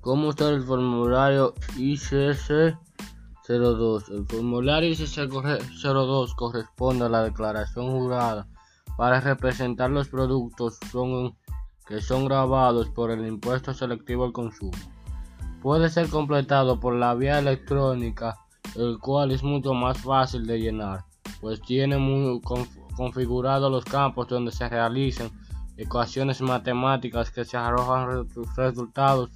¿Cómo usar el formulario ICC02? El formulario ICC02 corresponde a la declaración jurada para representar los productos que son grabados por el impuesto selectivo al consumo. Puede ser completado por la vía electrónica, el cual es mucho más fácil de llenar, pues tiene muy configurados los campos donde se realizan ecuaciones matemáticas que se arrojan resultados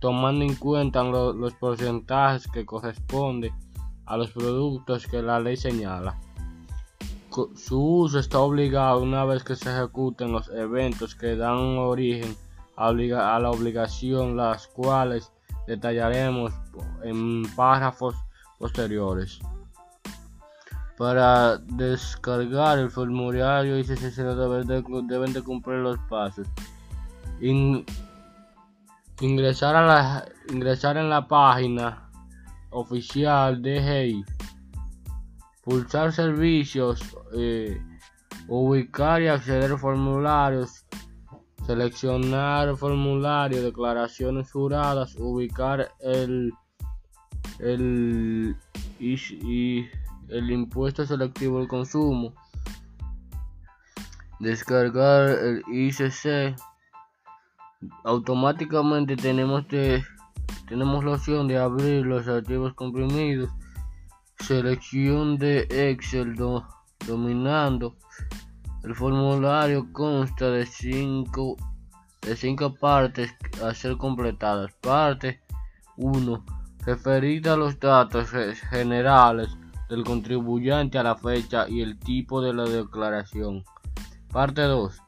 tomando en cuenta los porcentajes que corresponden a los productos que la ley señala. Su uso está obligado una vez que se ejecuten los eventos que dan origen a, la obligación, las cuales detallaremos en párrafos posteriores. Para descargar el formulario ICC deben de cumplir los pasos ingresar, a la, ingresar en la página oficial de GI, pulsar servicios, eh, ubicar y acceder formularios, seleccionar formulario, declaraciones juradas, ubicar el, el, y, el impuesto selectivo del consumo, descargar el ICC automáticamente tenemos tenemos la opción de abrir los archivos comprimidos. Selección de Excel dominando. El formulario consta de cinco de cinco partes a ser completadas. Parte 1 referida a los datos generales del contribuyente a la fecha y el tipo de la declaración. Parte 2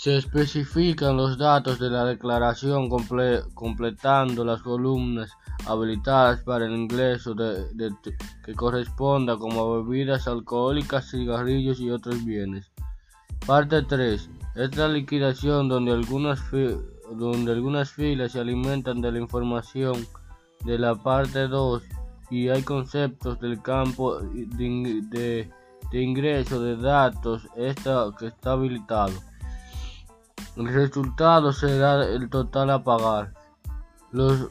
se especifican los datos de la declaración completando las columnas habilitadas para el ingreso de, que corresponda como bebidas alcohólicas, cigarrillos y otros bienes. Parte 3. Esta liquidación donde algunas, donde algunas filas se alimentan de la información de la parte 2 y hay conceptos del campo de, ingreso de datos que está habilitado. El resultado será el total a pagar. Los,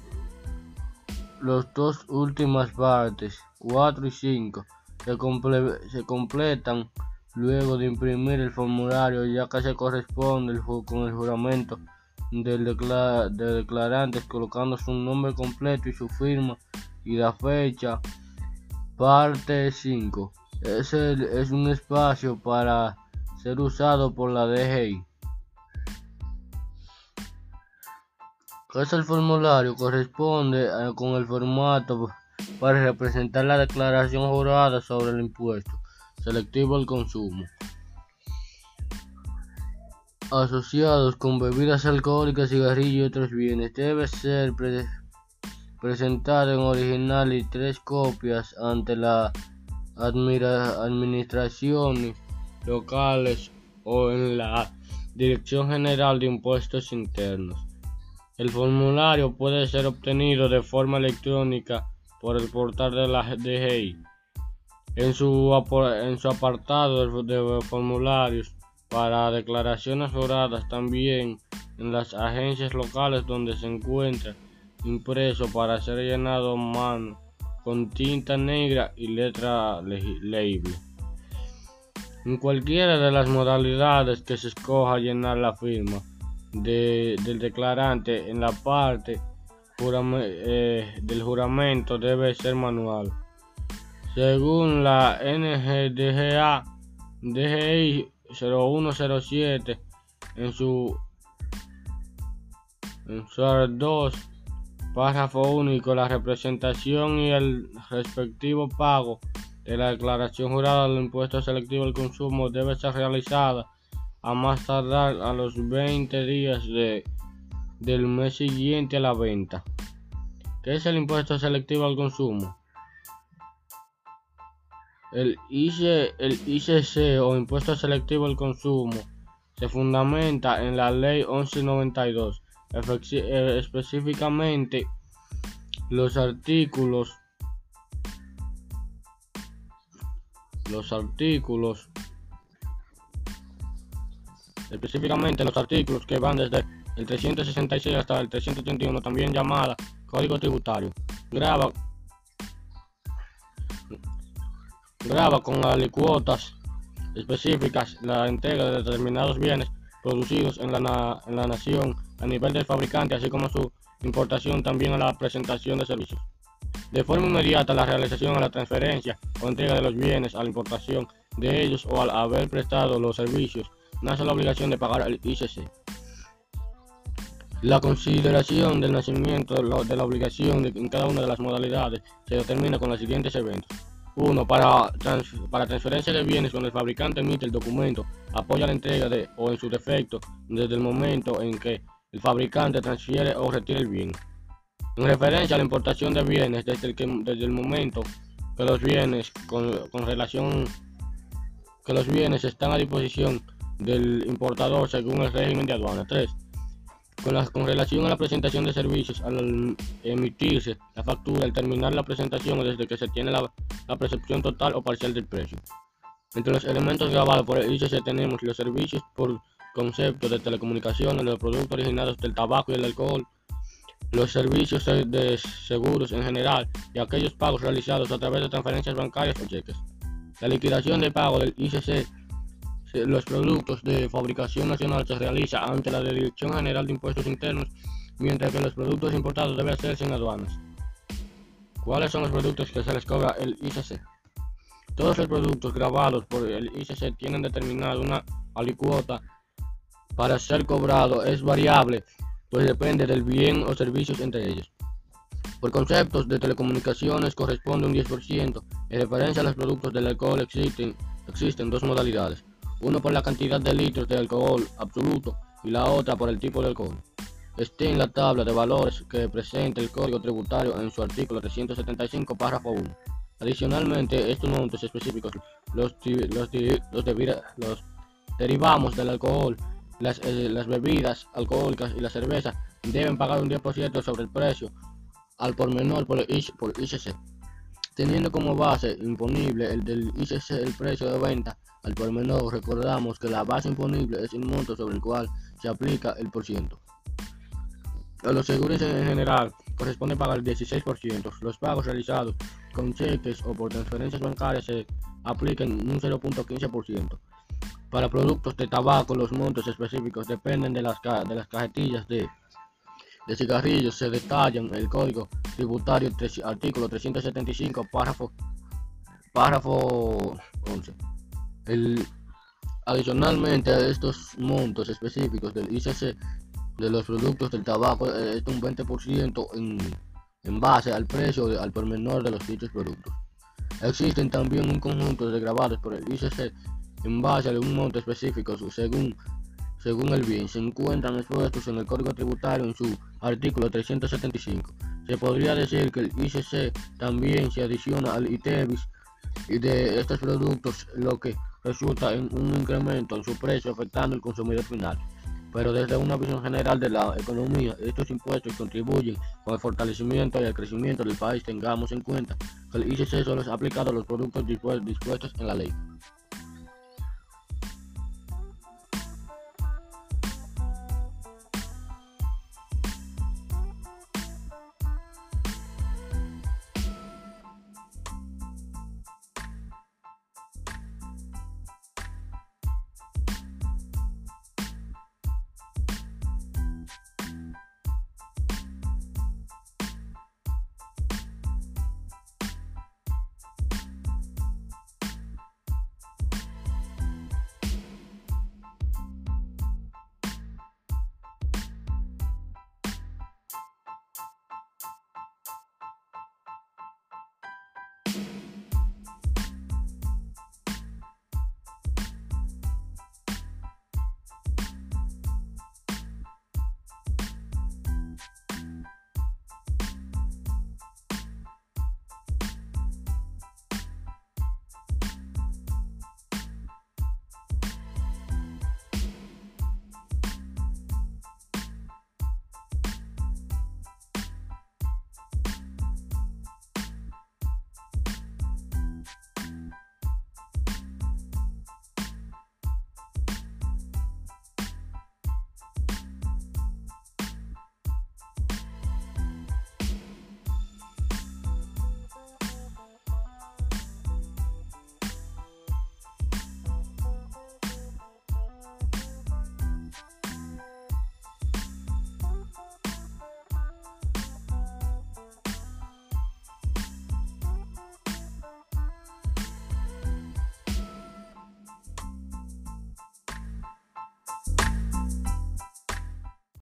los dos últimas partes, 4 y 5, se, se, completan luego de imprimir el formulario ya que se corresponde con el juramento del, declarante colocando su nombre completo y su firma y la fecha. Parte 5. Es, es un espacio para ser usado por la DGI. Es el formulario corresponde eh, con el formato para representar la declaración jurada sobre el impuesto selectivo al consumo asociados con bebidas alcohólicas, cigarrillos y otros bienes. Debe ser presentado en original y tres copias ante la administración locales o en la Dirección General de Impuestos Internos. El formulario puede ser obtenido de forma electrónica por el portal de la DGI. En su, apartado de formularios para declaraciones juradas también en las agencias locales donde se encuentra impreso para ser llenado a mano con tinta negra y letra legible. En cualquiera de las modalidades que se escoja llenar la firma, del declarante en la parte eh, del juramento debe ser manual. Según la NGDGA DGI 0107 en su en su 2 párrafo único la representación y el respectivo pago de la declaración jurada del impuesto selectivo al consumo debe ser realizada a más tardar a los 20 días de, del mes siguiente a la venta. ¿Qué es el impuesto selectivo al consumo? El, el ICC o impuesto selectivo al consumo se fundamenta en la ley 1192, eh, específicamente los artículos los artículos específicamente los artículos que van desde el 366 hasta el 331, también llamada Código Tributario, graba, graba con alicuotas específicas la entrega de determinados bienes producidos en la, en la nación a nivel del fabricante, así como su importación también a la presentación de servicios. De forma inmediata, la realización o la transferencia o entrega de los bienes a la importación de ellos o al haber prestado los servicios, nace la obligación de pagar al ICC. La consideración del nacimiento de la obligación en cada una de las modalidades se determina con los siguientes eventos. 1. Para, para transferencia de bienes, cuando el fabricante emite el documento, apoya la entrega de, o en su defecto, desde el momento en que el fabricante transfiere o retira el bien. En referencia a la importación de bienes, desde el, desde el momento que los bienes con, con relación que los bienes están a disposición del importador según el régimen de aduana. 3 con, relación a la presentación de servicios, al emitirse la factura, al terminar la presentación desde que se tiene la, percepción total o parcial del precio. Entre los elementos grabados por el ICC tenemos los servicios por concepto de telecomunicaciones, los productos originados del tabaco y el alcohol, los servicios de seguros en general y aquellos pagos realizados a través de transferencias bancarias o cheques. La liquidación de pago del ICC los productos de fabricación nacional se realiza ante la Dirección General de Impuestos Internos, mientras que los productos importados deben hacerse en aduanas. ¿Cuáles son los productos que se les cobra el ICC? Todos los productos grabados por el ICC tienen determinada una alicuota para ser cobrado. Es variable, pues depende del bien o servicios entre ellos. Por conceptos de telecomunicaciones corresponde un 10%. En referencia a los productos del alcohol existen, existen dos modalidades uno por la cantidad de litros de alcohol absoluto y la otra por el tipo de alcohol. Esté en la tabla de valores que presenta el Código Tributario en su artículo 375, párrafo 1. Adicionalmente, estos montos específicos los, los, los, derivamos del alcohol, las, eh, las, bebidas alcohólicas y la cerveza deben pagar un 10% sobre el precio al por menor por, el ICC, teniendo como base imponible el del ICC el precio de venta al por menor, recordamos que la base imponible es el monto sobre el cual se aplica el por ciento. A los seguros en general corresponde pagar el 16%. Los pagos realizados con cheques o por transferencias bancarias se aplican un 0.15%. Para productos de tabaco, los montos específicos dependen de las, de las cajetillas de, de cigarrillos. Se detallan el Código Tributario, artículo 375, párrafo, párrafo 11 adicionalmente estos montos específicos del ICC de los productos del tabaco, eh, es un 20% en, en, base al precio al por menor de los dichos productos. Existen también un conjunto de grabados por el ICC en base a un monto específico según, según el bien. Se encuentran expuestos en el Código Tributario en su artículo 375. Se podría decir que el ICC también se adiciona al ITEVIS y de estos productos, lo que resulta en un incremento en su precio afectando al consumidor final. Pero desde una visión general de la economía, estos impuestos contribuyen con el fortalecimiento y el crecimiento del país. Tengamos en cuenta que el ICC solo es aplicado a los productos dispuestos en la ley.